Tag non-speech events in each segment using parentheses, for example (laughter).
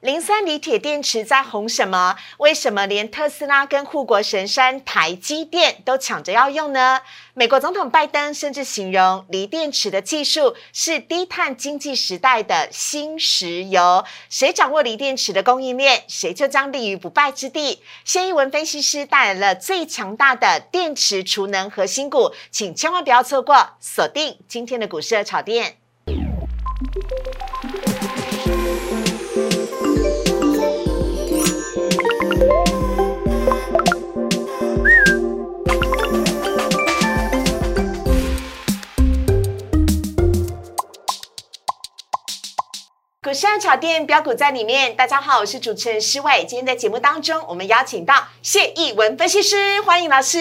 磷酸锂铁电池在红什么？为什么连特斯拉跟护国神山台积电都抢着要用呢？美国总统拜登甚至形容锂电池的技术是低碳经济时代的新石油。谁掌握锂电池的供应链，谁就将立于不败之地。谢一文分析师带来了最强大的电池储能核心股，请千万不要错过，锁定今天的股市炒店。股市炒店标股在里面，大家好，我是主持人施伟。今天在节目当中，我们邀请到谢义文分析师，欢迎老师。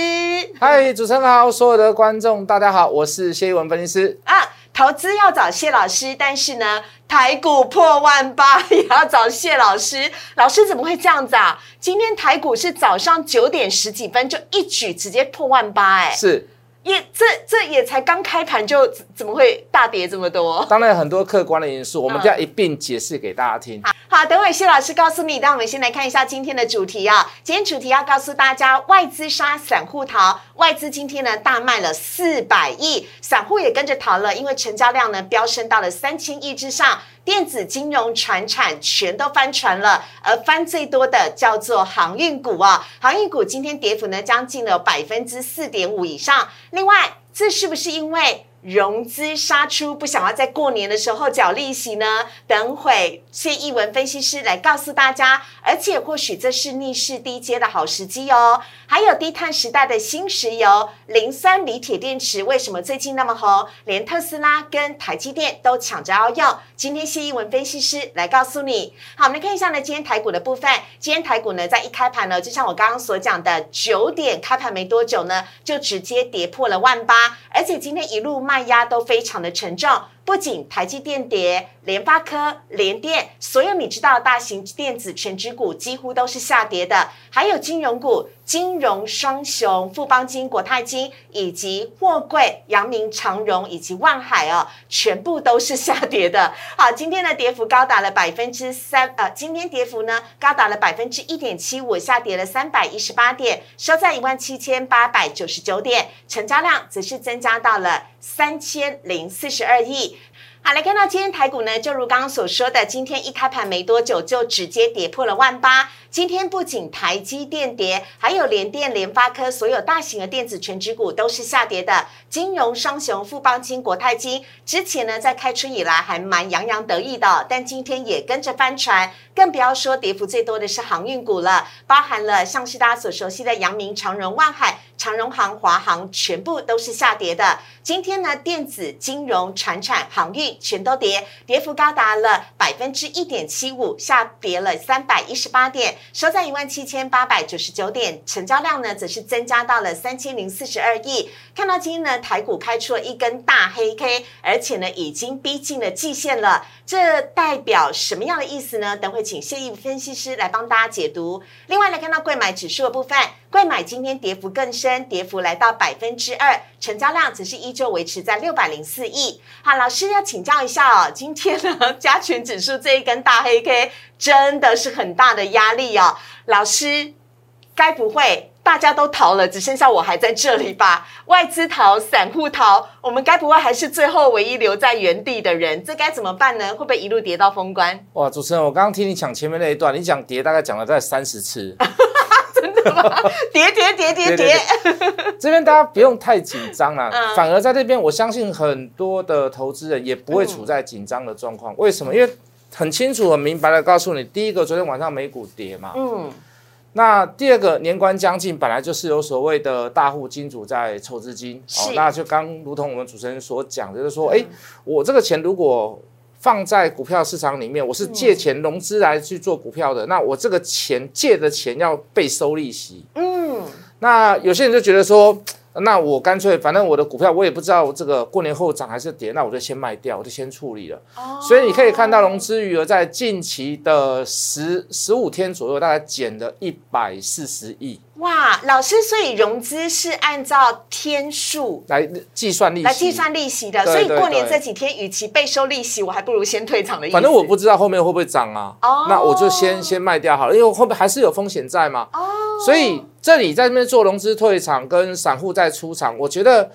嗨，主持人好，所有的观众大家好，我是谢义文分析师。啊，投资要找谢老师，但是呢，台股破万八 (laughs) 也要找谢老师。老师怎么会这样子啊？今天台股是早上九点十几分就一举直接破万八，哎，是。也这这也才刚开盘就怎么会大跌这么多？当然很多客观的因素，我们就要一并解释给大家听。好，等会谢老师告诉你。那我们先来看一下今天的主题啊。今天主题要告诉大家，外资杀散户逃，外资今天呢大卖了四百亿，散户也跟着逃了，因为成交量呢飙升到了三千亿之上。电子金融、船产全都翻船了，而翻最多的叫做航运股啊！航运股今天跌幅呢将近了百分之四点五以上。另外，这是不是因为？融资杀出，不想要在过年的时候缴利息呢？等会谢一文分析师来告诉大家，而且或许这是逆势低阶的好时机哦。还有低碳时代的新石油，磷酸锂铁电池为什么最近那么红？连特斯拉跟台积电都抢着要用。今天谢一文分析师来告诉你。好，我们来看一下呢，今天台股的部分。今天台股呢，在一开盘呢，就像我刚刚所讲的，九点开盘没多久呢，就直接跌破了万八，而且今天一路。卖压都非常的沉重，不仅台积电跌。联发科、联电，所有你知道大型电子全指股几乎都是下跌的，还有金融股，金融双雄富邦金、国泰金以及货柜、阳明、长荣以及万海哦，全部都是下跌的。好，今天的跌幅高达了百分之三，呃，今天跌幅呢高达了百分之一点七五，下跌了三百一十八点，收在一万七千八百九十九点，成交量则是增加到了三千零四十二亿。好，来看到今天台股呢，就如刚刚所说的，今天一开盘没多久就直接跌破了万八。今天不仅台积电跌，还有联电、联发科，所有大型的电子全指股都是下跌的。金融双雄富邦金、国泰金，之前呢在开春以来还蛮洋洋得意的，但今天也跟着翻船。更不要说跌幅最多的是航运股了，包含了像是大家所熟悉的阳明、长荣、万海、长荣航、华航，全部都是下跌的。今天呢，电子、金融、船产、航运全都跌，跌幅高达了百分之一点七五，下跌了三百一十八点，收在一万七千八百九十九点，成交量呢则是增加到了三千零四十二亿。看到今天呢，台股开出了一根大黑 K，而且呢已经逼近了季线了，这代表什么样的意思呢？等会。请谢毅分析师来帮大家解读。另外来看到贵买指数的部分，贵买今天跌幅更深，跌幅来到百分之二，成交量则是依旧维持在六百零四亿。好，老师要请教一下哦，今天呢加权指数这一根大黑 K 真的是很大的压力哦，老师该不会？大家都逃了，只剩下我还在这里吧？外资逃，散户逃，我们该不会还是最后唯一留在原地的人？这该怎么办呢？会不会一路跌到封关？哇，主持人，我刚刚听你讲前面那一段，你讲跌大概讲了在三十次，真的吗？跌跌跌跌跌。(laughs) 这边大家不用太紧张啊，反而在这边，我相信很多的投资人也不会处在紧张的状况。为什么？因为很清楚、很明白的告诉你，第一个，昨天晚上美股跌嘛，嗯。那第二个年关将近，本来就是有所谓的大户金主在筹资金，哦，那就刚如同我们主持人所讲，就是说，哎，我这个钱如果放在股票市场里面，我是借钱融资来去做股票的，那我这个钱借的钱要被收利息，嗯，那有些人就觉得说。那我干脆反正我的股票我也不知道这个过年后涨还是跌，那我就先卖掉，我就先处理了。哦，所以你可以看到融资余额在近期的十十五天左右，大概减了一百四十亿。哇，老师，所以融资是按照天数来计算利息，来计算利息的。所以过年这几天，与其被收利息，我还不如先退场的意思。反正我不知道后面会不会涨啊，哦，那我就先先卖掉好了，因为后面还是有风险在嘛。哦，所以这里在这边做融资退场跟散户在出场，我觉得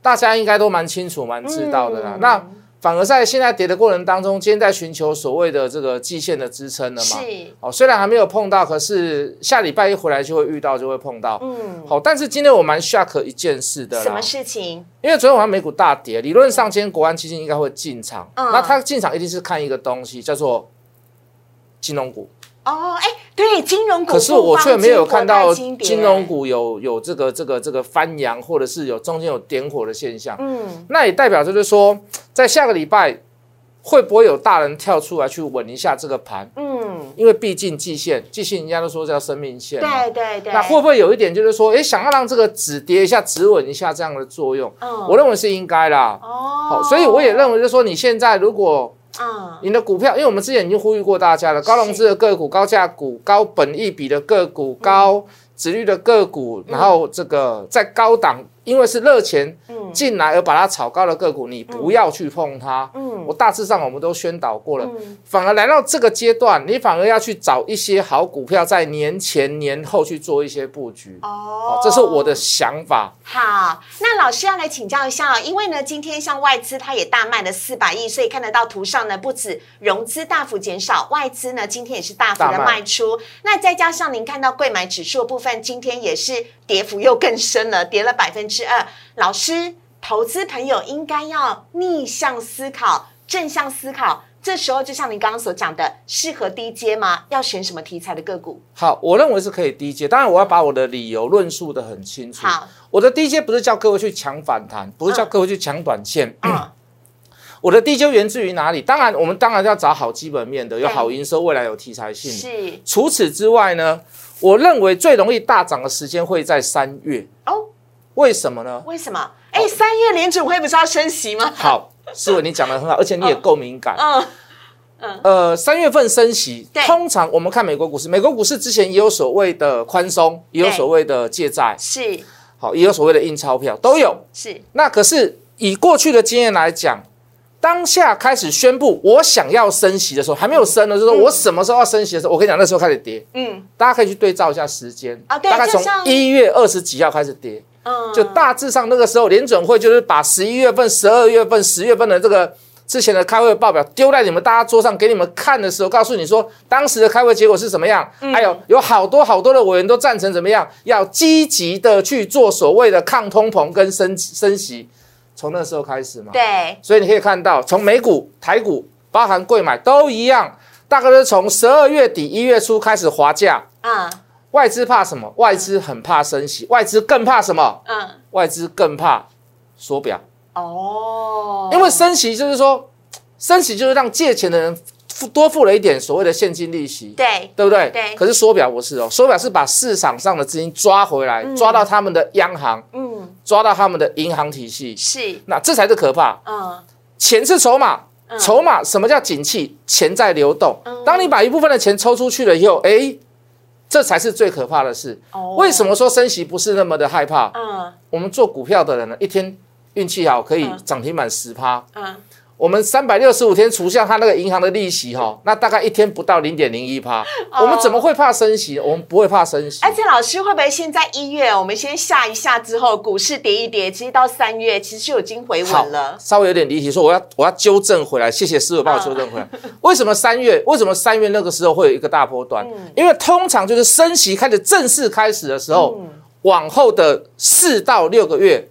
大家应该都蛮清楚、蛮知道的啦。那。反而在现在跌的过程当中，今天在寻求所谓的这个季线的支撑了嘛？是哦，虽然还没有碰到，可是下礼拜一回来就会遇到，就会碰到。嗯，好，但是今天我蛮 shock 一件事的。什么事情？因为昨天晚上美股大跌，理论上今天国安基金应该会进场。嗯，那他进场一定是看一个东西，叫做金融股。哦，哎，对，金融股，可是我却没有看到金融股有有这个这个这个翻扬，或者是有中间有点火的现象。嗯，那也代表就是说，在下个礼拜会不会有大人跳出来去稳一下这个盘？嗯，因为毕竟季线，季线人家都说叫生命线。对对对。那会不会有一点就是说，哎，想要让这个止跌一下、止稳一下这样的作用？嗯，我认为是应该啦。哦，好，所以我也认为就是说，你现在如果。嗯，你的股票，因为我们之前已经呼吁过大家了，高融资的个股、高价股、高本益比的个股、高值率的个股，然后这个在高档。因为是热钱进来而把它炒高的个股，你不要去碰它。嗯，我大致上我们都宣导过了，反而来到这个阶段，你反而要去找一些好股票，在年前年后去做一些布局。哦，这是我的想法。好，那老师要来请教一下，因为呢，今天像外资它也大卖了四百亿，所以看得到图上呢，不止融资大幅减少，外资呢今天也是大幅的卖出。那再加上您看到贵买指数部分，今天也是跌幅又更深了，跌了百分之。二老师，投资朋友应该要逆向思考、正向思考。这时候就像您刚刚所讲的，适合低阶吗？要选什么题材的个股？好，我认为是可以低阶。当然，我要把我的理由论述的很清楚。好，我的低阶不是叫各位去抢反弹，不是叫各位去抢短线。(clears throat) 我的低阶源自于哪里？当然，我们当然要找好基本面的，有好营收，未来有题材性。是。除此之外呢，我认为最容易大涨的时间会在三月。哦。为什么呢？为什么？哎，三月联储会不是要升息吗？好，思维你讲的很好，(laughs) 而且你也够敏感。嗯嗯。呃，三月份升息，通常我们看美国股市，美国股市之前也有所谓的宽松，也有所谓的借债，是。好，也有所谓的印钞票，都有。是。那可是以过去的经验来讲，当下开始宣布我想要升息的时候，还没有升呢，就是说我什么时候要升息的时候，我跟你讲，那时候开始跌。嗯。大家可以去对照一下时间啊，大概从一月二十几号开始跌。就大致上那个时候，联准会就是把十一月份、十二月份、十月份的这个之前的开会报表丢在你们大家桌上给你们看的时候，告诉你说当时的开会结果是什么样。还有有好多好多的委员都赞成怎么样，要积极的去做所谓的抗通膨跟升升息，从那时候开始嘛。对，所以你可以看到，从美股、台股，包含贵买都一样，大概是从十二月底一月初开始滑价。啊。外资怕什么？外资很怕升息，外资更怕什么？嗯，外资更怕缩表。哦，因为升息就是说，升息就是让借钱的人付多付了一点所谓的现金利息，对，对不对？对。可是缩表不是哦，缩表是把市场上的资金抓回来，抓到他们的央行，嗯，抓到他们的银行体系，是。那这才是可怕。嗯，钱是筹码，筹码什么叫景气？钱在流动。当你把一部分的钱抽出去了以后，哎。这才是最可怕的事。为什么说升息不是那么的害怕？嗯，我们做股票的人呢，一天运气好可以涨停板十趴。嗯。我们三百六十五天除下他那个银行的利息哈，那大概一天不到零点零一趴。我们怎么会怕升息？我们不会怕升息。而且老师会不会现在一月我们先下一下之后，股市跌一跌，其实到三月其实就已经回稳了。稍微有点离题，说我要我要纠正回来，谢谢师傅帮我纠正回来。为什么三月？为什么三月那个时候会有一个大波段？因为通常就是升息开始正式开始的时候，往后的四到六个月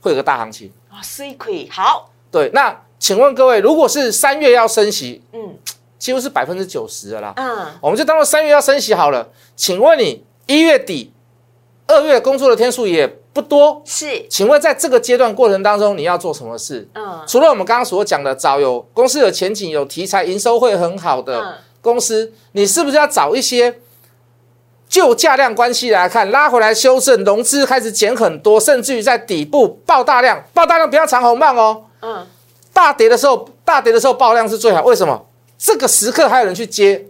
会有个大行情啊。所以可以好对那。请问各位，如果是三月要升息，嗯，几乎是百分之九十的啦，嗯，我们就当做三月要升息好了。请问你一月底、二月工作的天数也不多，是？请问在这个阶段过程当中，你要做什么事？嗯，除了我们刚刚所讲的找有公司有前景、有题材、营收会很好的公司，你是不是要找一些就价量关系来看，拉回来修正，融资开始减很多，甚至于在底部爆大量，爆大量不要长红棒哦。嗯，大跌的时候，大跌的时候爆量是最好。为什么？这个时刻还有人去接。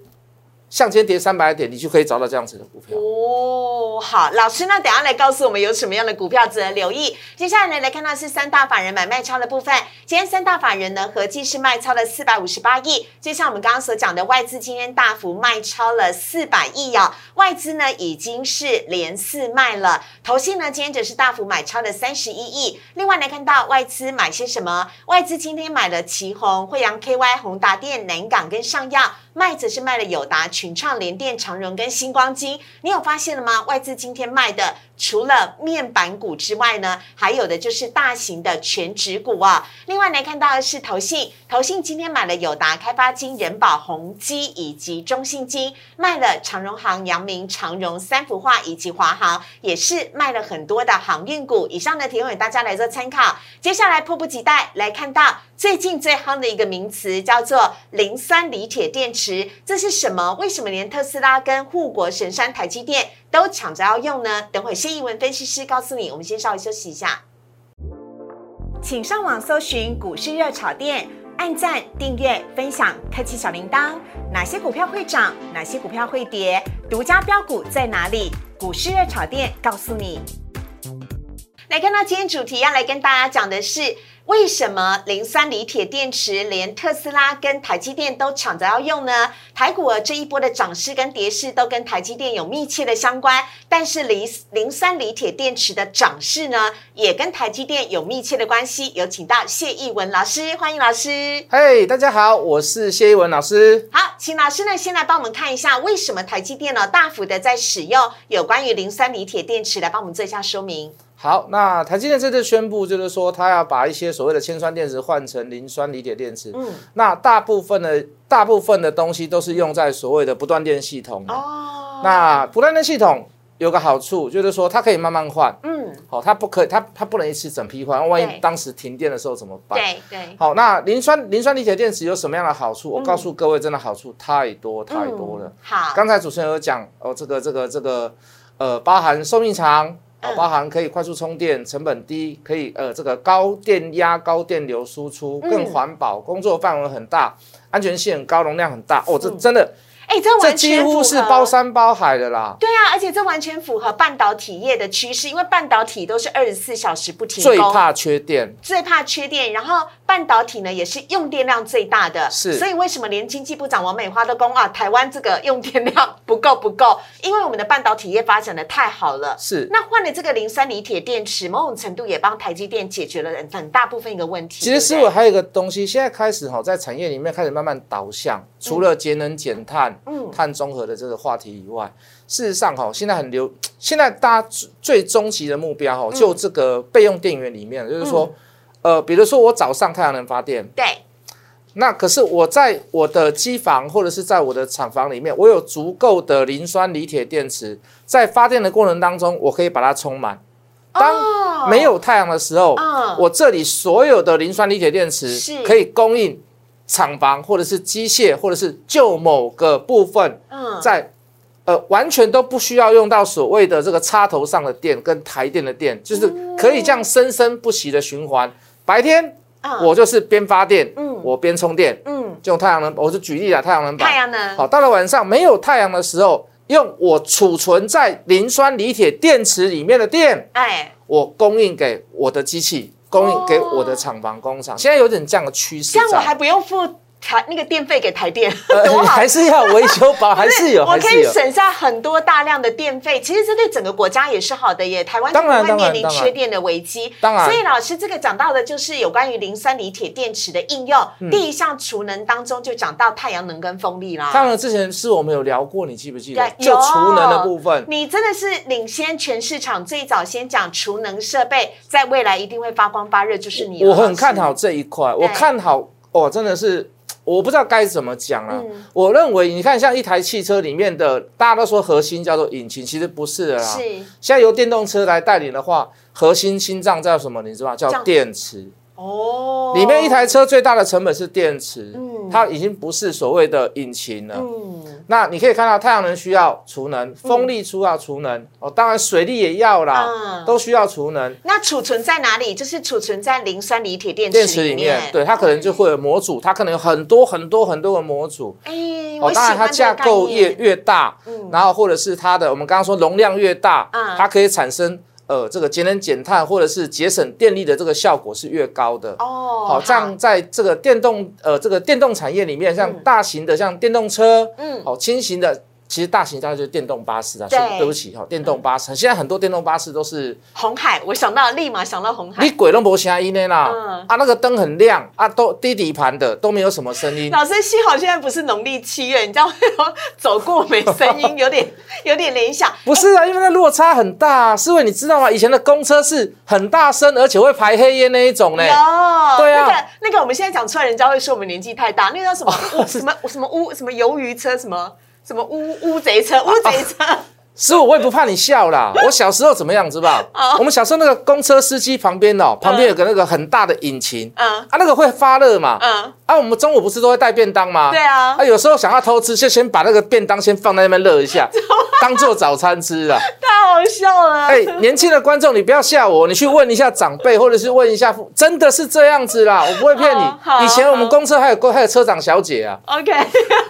向前跌三百点，你就可以找到这样子的股票哦。好，老师，那等下来告诉我们有什么样的股票值得留意。接下来呢，来看到是三大法人买卖超的部分。今天三大法人呢合计是卖超了四百五十八亿。就像我们刚刚所讲的，外资今天大幅卖超了四百亿哦。外资呢已经是连四卖了，投信呢今天只是大幅买超了三十一亿。另外来看到外资买些什么？外资今天买了旗宏、惠阳 KY、宏达电、南港跟上药。卖则是卖了友达、群创、联电、长荣跟星光金，你有发现了吗？外资今天卖的。除了面板股之外呢，还有的就是大型的全指股啊。另外来看到的是投信，投信今天买了友达、开发金、人保、宏基以及中信金，卖了长荣行、阳明、长荣、三幅画以及华航，也是卖了很多的航运股。以上呢提供给大家来做参考。接下来迫不及待来看到最近最夯的一个名词，叫做磷酸锂铁电池。这是什么？为什么连特斯拉跟护国神山台积电？都抢着要用呢。等会谢一文分析师告诉你。我们先稍微休息一下，请上网搜寻股市热炒店，按赞、订阅、分享，开启小铃铛。哪些股票会涨？哪些股票会跌？独家标股在哪里？股市热炒店告诉你。来看到今天主题要来跟大家讲的是。为什么磷酸锂铁电池连特斯拉跟台积电都抢着要用呢？台股这一波的涨势跟跌势都跟台积电有密切的相关，但是磷磷酸锂铁电池的涨势呢，也跟台积电有密切的关系。有请到谢义文老师，欢迎老师。嘿，大家好，我是谢义文老师。好，请老师呢先来帮我们看一下，为什么台积电呢大幅的在使用有关于磷酸锂铁电池，来帮我们做一下说明。好，那台积电这次宣布，就是说它要把一些所谓的铅酸电池换成磷酸锂铁电池。嗯，那大部分的大部分的东西都是用在所谓的不断电系统。哦，那不断电系统有个好处，就是说它可以慢慢换。嗯，好，它不可以，它它不能一次整批换，万一当时停电的时候怎么办？对对。好，那磷酸磷酸锂铁电池有什么样的好处？我告诉各位，真的好处太多太多了。好，刚才主持人有讲哦，这个这个这个呃，包含寿命长。哦，包含可以快速充电，成本低，可以呃这个高电压、高电流输出，更环保，工作范围很大，安全性很高，容量很大。哦，这真的。哎，这完全几乎是包山包海的啦。对啊，而且这完全符合半导体业的趋势，因为半导体都是二十四小时不停最怕缺电，最怕缺电。然后半导体呢，也是用电量最大的。是，所以为什么连经济部长王美花都讲啊，台湾这个用电量不够不够？因为我们的半导体业发展的太好了。是，那换了这个磷酸锂铁电池，某种程度也帮台积电解决了很大部分一个问题。其实，师傅还有一个东西，现在开始哈，在产业里面开始慢慢导向，除了节能减碳，嗯，碳中和。的这个话题以外，事实上哈，现在很流，现在大家最终极的目标哈，就这个备用电源里面，就是说，呃，比如说我早上太阳能发电，对，那可是我在我的机房或者是在我的厂房里面，我有足够的磷酸锂铁电池，在发电的过程当中，我可以把它充满。当没有太阳的时候，我这里所有的磷酸锂铁电池可以供应。厂房或者是机械，或者是就某个部分，在呃完全都不需要用到所谓的这个插头上的电跟台电的电，就是可以这样生生不息的循环。白天我就是边发电，嗯我边充电，嗯，用太阳能，我就举例了太阳能板。太阳能好，到了晚上没有太阳的时候，用我储存在磷酸锂铁电池里面的电，哎，我供应给我的机器。供应给我的厂房工厂，现在有点这样的趋势。这样我还不用付。台那个电费给台电，还是要维修保，还是有，(laughs) 我可以省下很多大量的电费。其实这对整个国家也是好的耶。台湾不会面临缺电的危机。当然，所以老师这个讲到的就是有关于磷酸锂铁电池的应用。第一项储能当中就讲到太阳能跟风力啦。太阳能之前是我们有聊过，你记不记得？就储能的部分，你真的是领先全市场，最早先讲储能设备，在未来一定会发光发热，就是你。我很看好这一块，我看好哦，真的是。我不知道该怎么讲了。我认为，你看，像一台汽车里面的，大家都说核心叫做引擎，其实不是的啦。是。现在由电动车来带领的话，核心心脏叫什么？你知道吗？叫电池。哦，里面一台车最大的成本是电池，嗯，它已经不是所谓的引擎了，嗯，那你可以看到太阳能需要储能，风力需要储能，哦，当然水力也要啦，都需要储能。那储存在哪里？就是储存在磷酸锂铁电池里面，对，它可能就会有模组，它可能有很多很多很多的模组，哎，哦，当然它架构越越大，嗯，然后或者是它的我们刚刚说容量越大，嗯，它可以产生。呃，这个节能减碳或者是节省电力的这个效果是越高的哦。好，像在这个电动呃这个电动产业里面，像大型的像电动车，嗯，好轻型的。其实大型大概就是电动巴士啊，对，对不起哈，电动巴士现在很多电动巴士都是红海，我想到立马想到红海。你鬼都没声音的啦，啊，那个灯很亮啊，都低底盘的都没有什么声音。老师，幸好现在不是农历七月，你知道走过没声音，(laughs) 有点有点联想。不是啊，因为那落差很大。四位你知道吗？以前的公车是很大声，而且会排黑烟那一种呢。哦，对啊，那个那个我们现在讲出来，人家会说我们年纪太大。那个叫什么 (laughs) 什么什么乌什么鱿鱼车什么。什么乌乌贼车？乌贼车。师傅，我也不怕你笑啦。(laughs) 我小时候怎么样，知道我们小时候那个公车司机旁边哦，旁边有个那个很大的引擎，嗯，啊，那个会发热嘛，嗯，啊，我们中午不是都会带便当吗？对啊，啊，有时候想要偷吃，就先把那个便当先放在那边热一下，(laughs) 当做早餐吃啊。太好笑了。哎，年轻的观众，你不要吓我，你去问一下长辈，或者是问一下，真的是这样子啦，我不会骗你。以前我们公车还有还有车长小姐啊。OK，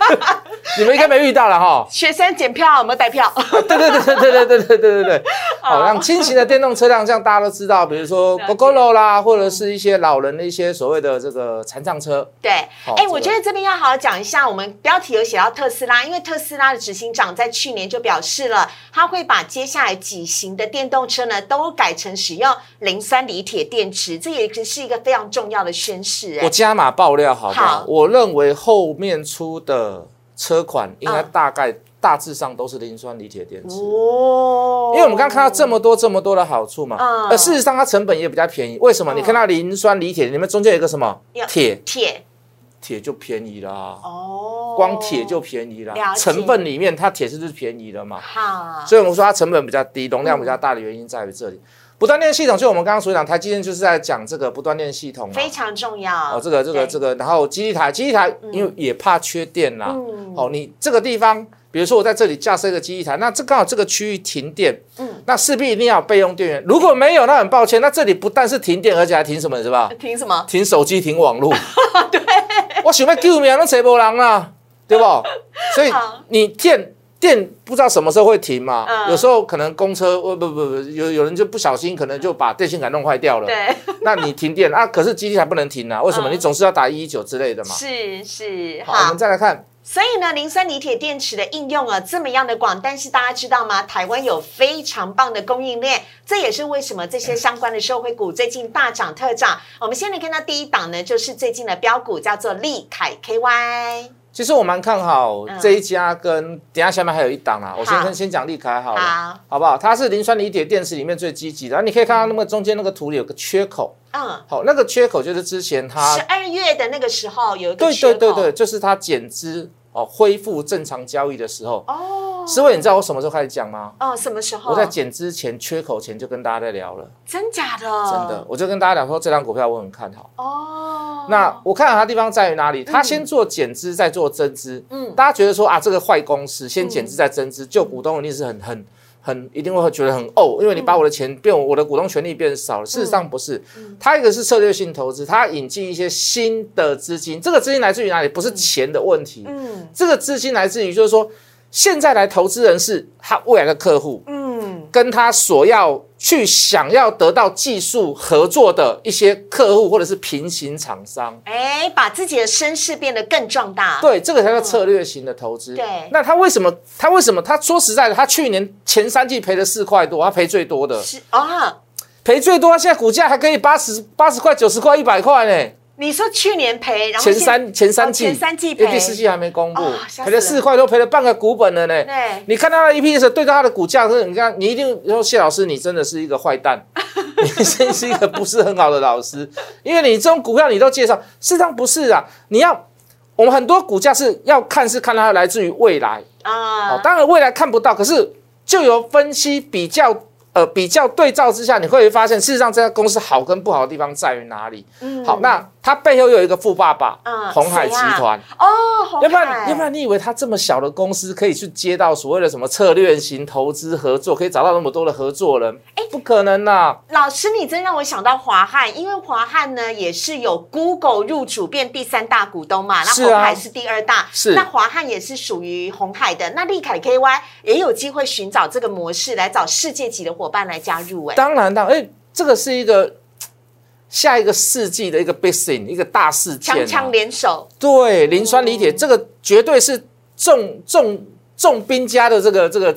(laughs) 你们应该没遇到了哈。学生检票有没有带票？对对对对对对对。对对对对，好，像轻型的电动车辆，像大家都知道，比如说 GoGo 啦，或者是一些老人的一些所谓的这个残障车。对，哎，我觉得这边要好好讲一下，我们标题有写到特斯拉，因为特斯拉的执行长在去年就表示了，他会把接下来几型的电动车呢，都改成使用磷酸锂铁电池，这也是一个非常重要的宣示。我加码爆料，好不好？我认为后面出的车款应该大概。大致上都是磷酸锂铁电池，哦，因为我们刚刚看到这么多这么多的好处嘛，而事实上它成本也比较便宜。为什么？你看到磷酸锂铁里面中间有一个什么？铁。铁。铁就便宜啦，哦，光铁就便宜啦，成分里面它铁是不是便宜了嘛？好，所以我们说它成本比较低，容量比较大的原因在于这里。不断电系统就我们刚刚所讲，台积电就是在讲这个不断电系统，非常重要。哦。这个这个这个，然后基地台基地台因为也怕缺电呐，哦，你这个地方。比如说我在这里架设一个机器台，那这刚好这个区域停电，嗯，那势必一定要有备用电源。如果没有，那很抱歉，那这里不但是停电，而且还停什么，是吧？停什么？停手机，停网络。(laughs) 对，我想要救命，那谁不人啊？对不？(laughs) 所以你电电不知道什么时候会停嘛？有时候可能公车，不不不，有有人就不小心，可能就把电线杆弄坏掉了。对，(laughs) 那你停电啊？可是机器台不能停啊？为什么？你总是要打一一九之类的嘛。是是，好，我们再来看。所以呢，磷酸锂铁电池的应用啊这么样的广，但是大家知道吗？台湾有非常棒的供应链，这也是为什么这些相关的社会股最近大涨特涨。我们先来看到第一档呢，就是最近的标股叫做利凯 KY。其实我蛮看好这一家，跟等下下面还有一档啊，我先先先讲利凯好了，好。不好？它是磷酸锂铁电池里面最积极的，你可以看到那么中间那个图里有个缺口，嗯，好，那个缺口就是之前它十二月的那个时候有一个对对对对，就是它减资。哦，恢复正常交易的时候。哦，思慧，你知道我什么时候开始讲吗？哦，什么时候？我在减之前缺口前就跟大家在聊了，真假的？真的，我就跟大家讲说，这张股票我很看好哦。那我看好它地方在于哪里？它先做减资，再做增资。嗯，大家觉得说啊，这个坏公司先减资再增资，就股东一定是很很。很一定会觉得很哦，因为你把我的钱变我的股东权利变少了。事实上不是，它一个是策略性投资，它引进一些新的资金，这个资金来自于哪里？不是钱的问题，嗯，这个资金来自于就是说。现在来投资人是他未来的客户，嗯，跟他所要去想要得到技术合作的一些客户或者是平行厂商，哎，把自己的身势变得更壮大。对，这个才叫策略型的投资。对，那他为什么？他为什么？他说实在的，他去年前三季赔了四块多，他赔最多的，是啊，赔最多，现在股价还可以八十八十块、九十块、一百块呢。你说去年赔，然后前三前三季，前三季赔，第四季还没公布，赔了四块多，赔了半个股本了呢。对，你看到那 EPS 对照它的股价，是，你看你一定说谢老师，你真的是一个坏蛋，(laughs) 你真是一个不是很好的老师，因为你这种股票你都介绍，事实上不是啊，你要我们很多股价是要看是看它来自于未来。啊，哦，当然未来看不到，可是就由分析比较。呃比较对照之下，你会发现事实上这家公司好跟不好的地方在于哪里？嗯，好，那它背后又有一个富爸爸，嗯，红海集团哦，要不然要不然你以为他这么小的公司可以去接到所谓的什么策略型投资合作，可以找到那么多的合作人？哎，不可能呐！老师，你真让我想到华汉，因为华汉呢也是有 Google 入主变第三大股东嘛，那红海是第二大，是那华汉也是属于红海的，那利凯 KY 也有机会寻找这个模式来找世界级的伙伴来加入。哎，当然，当然，哎，这个是一个下一个世纪的一个 big thing，一个大事件，强强联手，对，磷酸锂铁，这个绝对是重重。重兵家的这个这个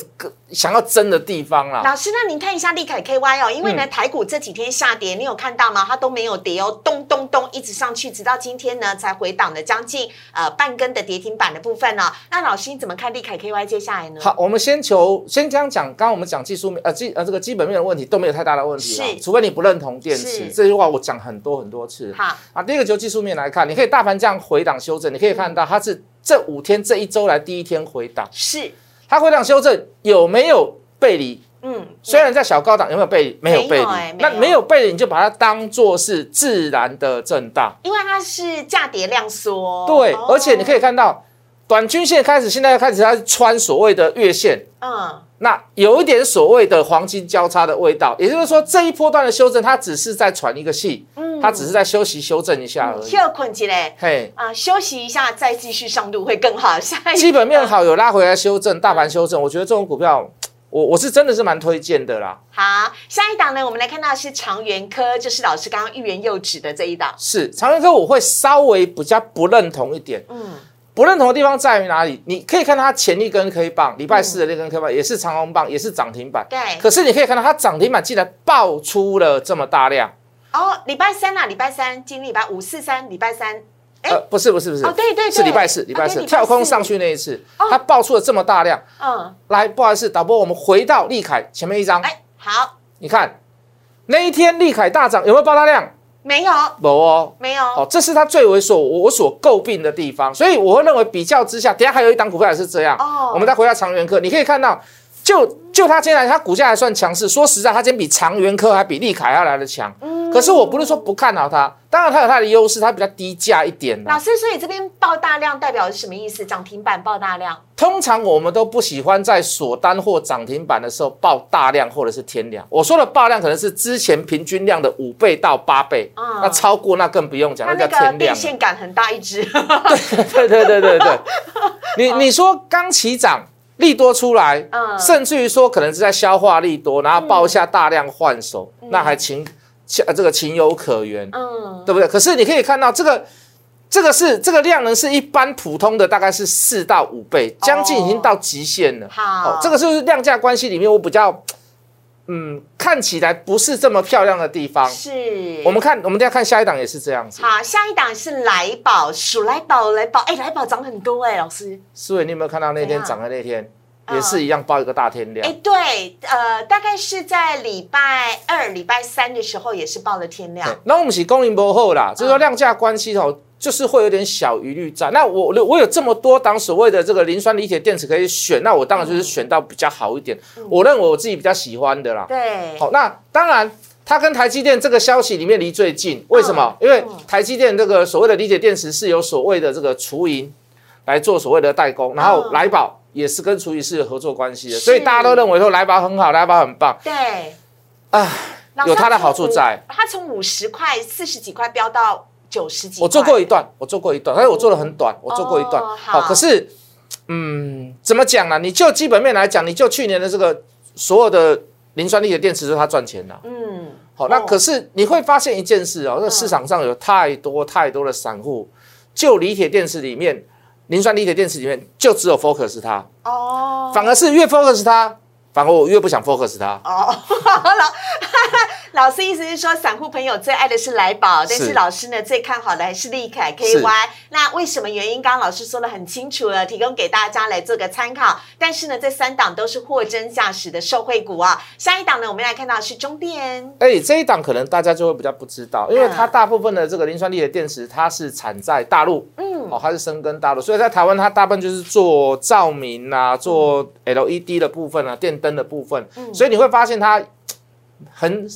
想要争的地方啦。老师，那您看一下利凯 KY 哦，因为呢台股这几天下跌，你有看到吗？它都没有跌哦，咚咚咚一直上去，直到今天呢才回档了将近呃半根的跌停板的部分呢。那老师你怎么看利凯 KY 接下来呢？好，我们先求先这样讲，刚刚我们讲技术面呃基呃这个基本面的问题都没有太大的问题是，除非你不认同电池这句话，我讲很多很多次。好啊，第一个就技术面来看，你可以大盘这样回档修正，你可以看到它是。这五天这一周来第一天回档，是它回档修正有没有背离？嗯，虽然在小高档有没有背离？没有背离，那没有。背离你就把它当做是自然的震荡，因为它是价跌量缩。对，而且你可以看到短均线开始现在开始它穿所谓的月线，嗯，那有一点所谓的黄金交叉的味道，也就是说这一波段的修正它只是在喘一个气。嗯，它只是在休息修正一下而已。休困起来，嘿啊，休息一下再继续上路会更好。下基本面好，有拉回来修正，大盘修正，我觉得这种股票，我我是真的是蛮推荐的啦。好，下一档呢，我们来看到是长源科，就是老师刚刚欲言又止的这一档。是长源科，我会稍微比较不认同一点。嗯，不认同的地方在于哪里？你可以看到它前一根 K 棒，礼拜四的那根 K 棒也是长红棒，也是涨停板。对。可是你可以看到它涨停板竟然爆出了这么大量。哦，礼拜三啊，礼拜三，今天礼拜五四三，礼拜三，呃，不是不是不是，哦对对，是礼拜四，礼拜四跳空上去那一次，它爆出了这么大量，嗯，来，不好意思，导播，我们回到利凯前面一张，哎，好，你看那一天利凯大涨有没有爆大量？没有，没哦，没有，哦，这是他最为所我所诟病的地方，所以我会认为比较之下，等下还有一档股票也是这样，哦，我们再回到长源科，你可以看到。就就它今天，它股价还算强势。说实在，它今天比长源科还比利凯要来的强。嗯，可是我不是说不看好它，当然它有它的优势，它比较低价一点。老师，所以这边爆大量代表是什么意思？涨停板爆大量？通常我们都不喜欢在锁单或涨停板的时候爆大量或者是天量。我说的爆量可能是之前平均量的五倍到八倍。嗯，那超过那更不用讲，那叫天量。电线杆很大一只。(laughs) 对对对对对，你你说刚起涨。利多出来，甚至于说可能是在消化利多，然后报一下大量换手，那还情情这个情有可原，嗯，对不对？可是你可以看到这个这个是这个量能是一般普通的大概是四到五倍，将近已经到极限了。好，这个是量价关系里面我比较嗯看起来不是这么漂亮的地方。是，我们看我们再看下一档也是这样子。好，下一档是来宝，数来宝来宝，哎，来宝涨很多哎，老师。思伟，你有没有看到那天涨的那天？也是一样报一个大天量，哎，对，呃，大概是在礼拜二、礼拜三的时候也是报了天量。那我们是供应不后啦，就是说量价关系哦，就是会有点小疑虑在。那我我有这么多档所谓的这个磷酸锂铁电池可以选，那我当然就是选到比较好一点，我认为我自己比较喜欢的啦。对，好，那当然它跟台积电这个消息里面离最近，为什么？因为台积电这个所谓的锂铁电池是有所谓的这个雏银来做所谓的代工，然后来宝。也是跟厨艺是有合作关系的，所以大家都认为说来宝很好，来宝很棒。对，啊，有它的好处在。它从五十块、四十几块飙到九十几。我做过一段，我做过一段，但是我做的很短，我做过一段。好，可是，嗯，怎么讲呢？你就基本面来讲，你就去年的这个所有的磷酸锂的电池，是它赚钱了。嗯，好，那可是你会发现一件事哦，这市场上有太多太多的散户，就锂铁电池里面。磷酸锂铁电池里面就只有 focus 它哦，反而是越 focus 它，反而我越不想 focus 它哦。(laughs) 老 (laughs) 老师意思是说，散户朋友最爱的是来宝，但是是老师呢最看好的还是利凯 KY。那为什么原因？刚刚老师说的很清楚了，提供给大家来做个参考。但是呢，这三档都是货真价实的受惠股啊。下一档呢，我们来看到是中电。哎，这一档可能大家就会比较不知道，因为它嗯大部分的这个磷酸锂的电池，它是产在大陆，嗯，哦，它是生根大陆，所以在台湾它大部分就是做照明啊，做 LED 的部分啊，电灯的部分，嗯所以你会发现它很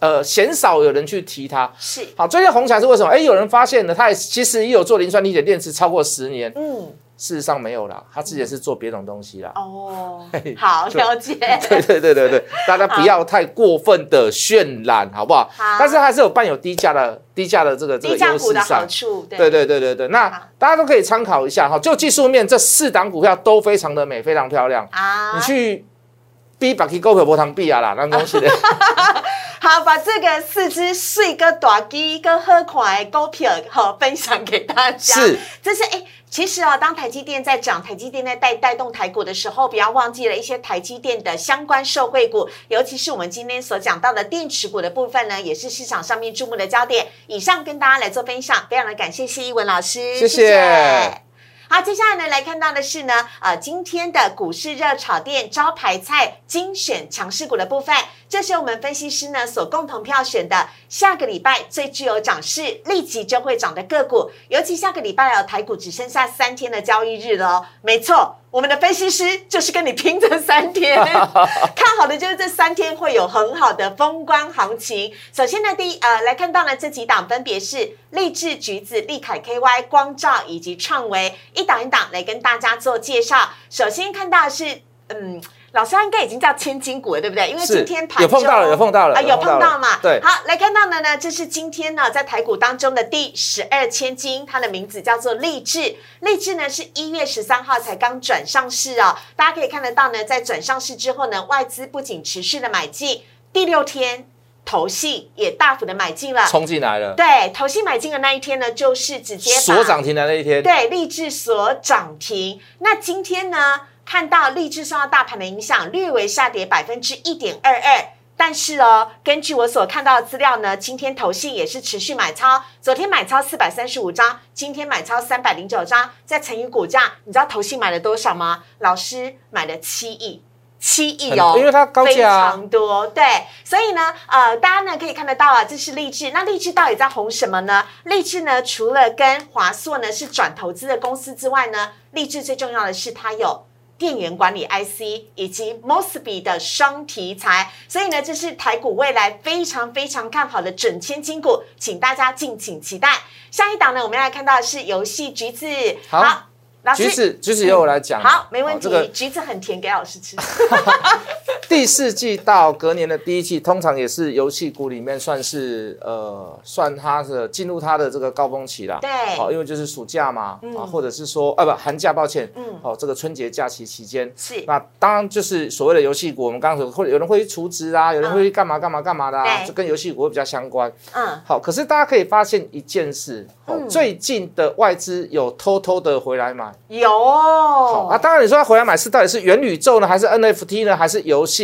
呃鲜少有人去提它。是，好，最近红起来是为什么？哎，有人发现了，它也其实也有做磷酸锂铁电池超过十年，嗯，事实上没有啦，它自己也是做别种东西啦。哦 (laughs) 嘿，好了解。(laughs) 对对对对对，大家不要太过分的渲染，好不好？好但是还是有伴有低价的低价的这个这个低价优势股的好在。处，对对对对对对，那大家都可以参考一下哈。就技术面，这四档股票都非常的美，非常漂亮。啊你，去 B 把 K 股票无通比啊啦，那东西的。(laughs) 好，把这个四只帅哥大鸡跟好看的股票好分享给大家。是，这是哎。其实啊，当台积电在涨，台积电在带带动台股的时候，不要忘记了一些台积电的相关受惠股，尤其是我们今天所讲到的电池股的部分呢，也是市场上面注目的焦点。以上跟大家来做分享，非常的感谢谢一文老师，谢谢好，接下来呢，来看到的是呢，呃，今天的股市热炒店招牌菜精选强势股的部分，这是我们分析师呢所共同票选的下个礼拜最具有涨势、立即就会涨的个股。尤其下个礼拜哦，台股只剩下三天的交易日了哦，没错。我们的分析师就是跟你拼这三天，(laughs) 看好的就是这三天会有很好的风光行情。首先呢，第一呃来看到呢这几档分别是励志橘子、利凯 KY、光照以及创维，一档一档来跟大家做介绍。首先看到的是嗯。老师他应该已经叫千金股了，对不对？因为今天盘有碰到了有碰到了啊，有有碰到了嘛？对好，来看到的呢，这是今天呢在台股当中的第十二千金，它的名字叫做励志。励志呢是一月十三号才刚转上市哦，大家可以看得到呢，在转上市之后呢，外资不仅持续的买进，第六天投信也大幅的买进了。冲进来了，对，投信买进的那一天呢，就是直接把锁涨停的那一天，对，励志所涨停。那今天呢，看到励志受到大盘的影响，略微下跌百分之一点二二。但是哦，根据我所看到的资料呢，今天投信也是持续买超，昨天买超四百三十五张，今天买超三百零九张，再乘以股价，你知道投信买了多少吗？老师买了七亿。七亿哦，因为它高价啊非常多，对，所以呢，呃，大家呢可以看得到啊，这是励志。那励志到底在红什么呢？励志呢，除了跟华硕呢是转投资的公司之外呢，励志最重要的是它有。电源管理 IC 以及 Mosby 的双题材，所以呢，这是台股未来非常非常看好的准千金股，请大家敬请期待。下一档呢，我们要来看到的是游戏橘子。好老师橘子橘子由我来讲，好，没问题。这个橘子很甜，给老师吃。(laughs) (laughs) (laughs) 第四季到隔年的第一季，通常也是游戏股里面算是呃，算它的进入它的这个高峰期啦。对。好，因为就是暑假嘛，嗯。啊，或者是说，啊不，寒假，抱歉，嗯。好，这个春节假期期间，是。那当然就是所谓的游戏股，我们刚刚说，会有人会去除值啊，有人会去干嘛干嘛干嘛的啊，对。这跟游戏股会比较相关。嗯，好，可是大家可以发现一件事，哦嗯。最近的外资有偷偷的回来买。有。好啊，哦，当然你说他回来买是到底是元宇宙呢，还是 NFT 呢，还是游戏？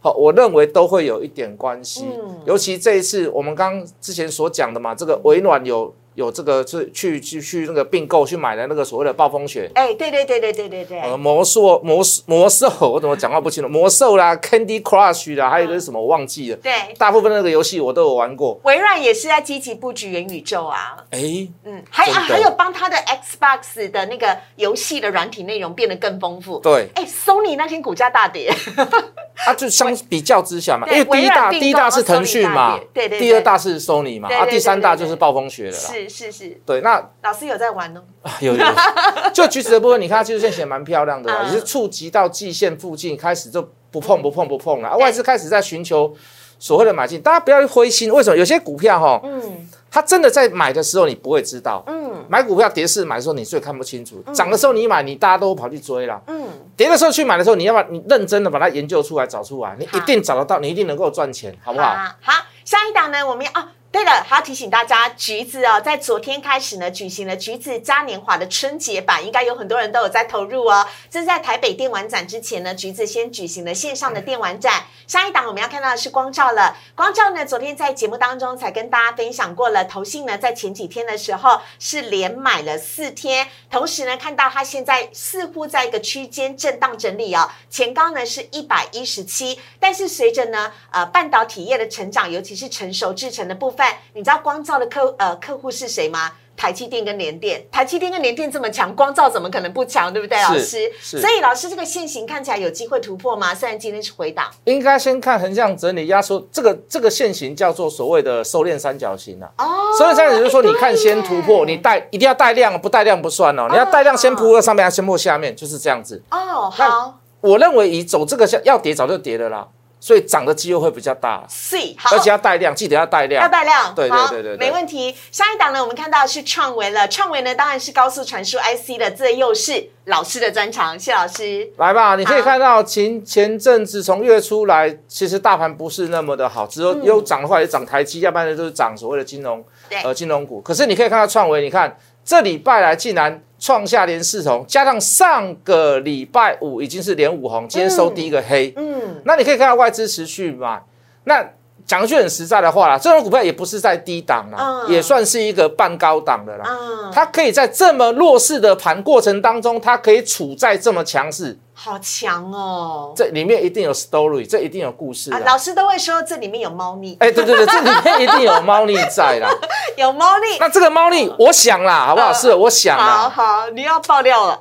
好，我认为都会有一点关系。嗯尤其这一次我们刚之前所讲的嘛，这个微软有有这个是去去去那个并购去买的那个所谓的暴风雪。哎，对对对对对对对，呃，魔兽魔魔兽，我怎么讲话不清楚？魔兽啦，Candy Crush 啦，还有一个是什么我忘记了。对，大部分那个游戏我都有玩过。微软也是在积极布局元宇宙啊。哎，嗯，还啊还有帮他的 Xbox 的那个游戏的软体内容变得更丰富。对，哎，Sony 那天股价大跌，啊，就相比较之下嘛，因对为第一大第一大是腾讯嘛对对对第二大是 Sony 嘛，啊，第三大就是暴风雪了啦。是是是，对，那老师有在玩哦。有有，(laughs) 就橘子的部分，你看它技术线写得蛮漂亮的也是触及到季线附近，开始就不碰不碰不碰了。啊外资开始在寻求所谓的买进，大家不要灰心。为什么？有些股票哈，嗯它真的在买的时候你不会知道，嗯买股票跌势买的时候你最看不清楚，涨的时候你买，你大家都跑去追了。嗯，跌的时候去买的时候，你要把你认真的把它研究出来、找出来，你一定找得到，你一定能够赚钱，好不好？好，好，下一档呢，我们要哦。对了，还要提醒大家，橘子哦，在昨天开始呢，举行了橘子嘉年华的春节版，应该有很多人都有在投入哦。这是在台北电玩展之前呢，橘子先举行了线上的电玩展。下一档我们要看到的是光照了，光照呢，昨天在节目当中才跟大家分享过了，投信呢在前几天的时候是连买了四天，同时呢看到它现在似乎在一个区间震荡整理哦，前高呢是一百一十七，但是随着呢呃半导体业的成长，尤其是成熟制成的部分，你知道光照的客呃客户是谁吗？台积电跟联电，台积电跟联电这么强，光照怎么可能不强？对不对，老师？所以老师这个线型看起来有机会突破吗？虽然今天是回档，应该先看横向整理压缩，这个这个线型叫做所谓的收敛三角形啊。哦。收敛三角形就是说，你看先突破，你带一定要带量，不带量不算哦。你要带量先铺在上面，先破下面，就是这样子。哦，好。我认为以走这个要跌早就跌了啦。所以涨的机会会比较大，是，而且要带量，记得要带量，要带量，对对对对，没问题。下一档呢，我们看到是创维了，创维呢当然是高速传输 IC 的，这又是老师的专长，谢老师。来吧，你可以看到前前阵子从月初来，其实大盘不是那么的好，只有有涨的话也涨台积，要不然就是涨所谓的金融，呃金融股。可是你可以看到创维，你看这礼拜来竟然。创下连四红，加上上个礼拜五已经是连五红，今天收第一个黑。嗯，那你可以看到外资持续买。那讲句很实在的话啦，这种股票也不是在低档啦，也算是一个半高档的啦。嗯，它可以在这么弱势的盘过程当中，它可以处在这么强势。好强哦！这里面一定有 story，这一定有故事啊！老师都会说这里面有猫腻。哎，对对对，这里面一定有猫腻在啦，(laughs) 有猫腻。那这个猫腻，我想啦，好不好？是，我想啦。好好，你要爆料了。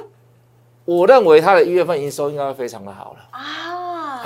(laughs) 我认为它的一月份营收应该会非常的好了啊。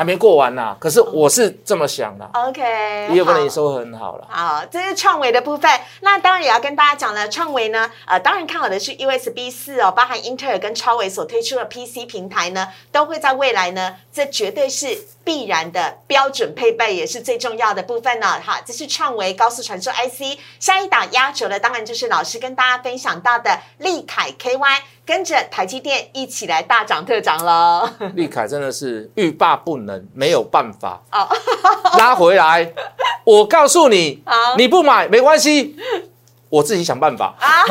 还没过完呢，可是我是这么想的。OK，一月份的营收很好了。好，这是创维的部分。那当然也要跟大家讲了，创维呢，呃，当然看好的是 USB 四哦，包含英特尔跟超维所推出的 PC 平台呢，都会在未来呢，这绝对是必然的标准配备，也是最重要的部分呢。哈，这是创维高速传输 IC。下一档压轴的，当然就是老师跟大家分享到的利凯 KY。跟着台积电一起来大涨特涨了。(laughs) 利凯真的是欲罢不能，没有办法哦，拉回来。(laughs) 我告诉你，你不买没关系。我自己想办法啊！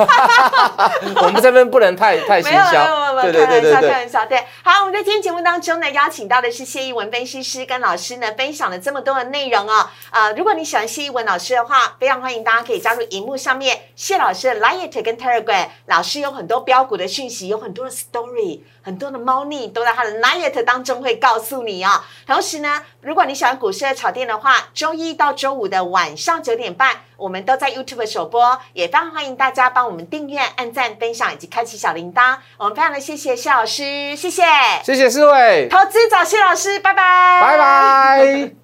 (laughs) 我们这边不能太太行销，对对对对对，开玩笑，对。好，我们在今天节目当中呢，邀请到的是谢一文分析师跟老师呢，分享了这么多的内容哦。啊，如果你喜欢谢一文老师的话，非常欢迎大家可以加入荧幕上面谢老师的 Light 跟 Telegram，老师有很多标股的讯息，有很多的 story，很多的猫腻都在他的 Night 当中会告诉你哦。同时呢，如果你喜欢股市的炒店的话，周一到周五的晚上九点半。我们都在 YouTube 首播，也非常欢迎大家帮我们订阅、按赞、分享以及开启小铃铛。我们非常的谢谢谢老师，谢谢，谢谢四位投资找谢老师，拜拜，拜拜。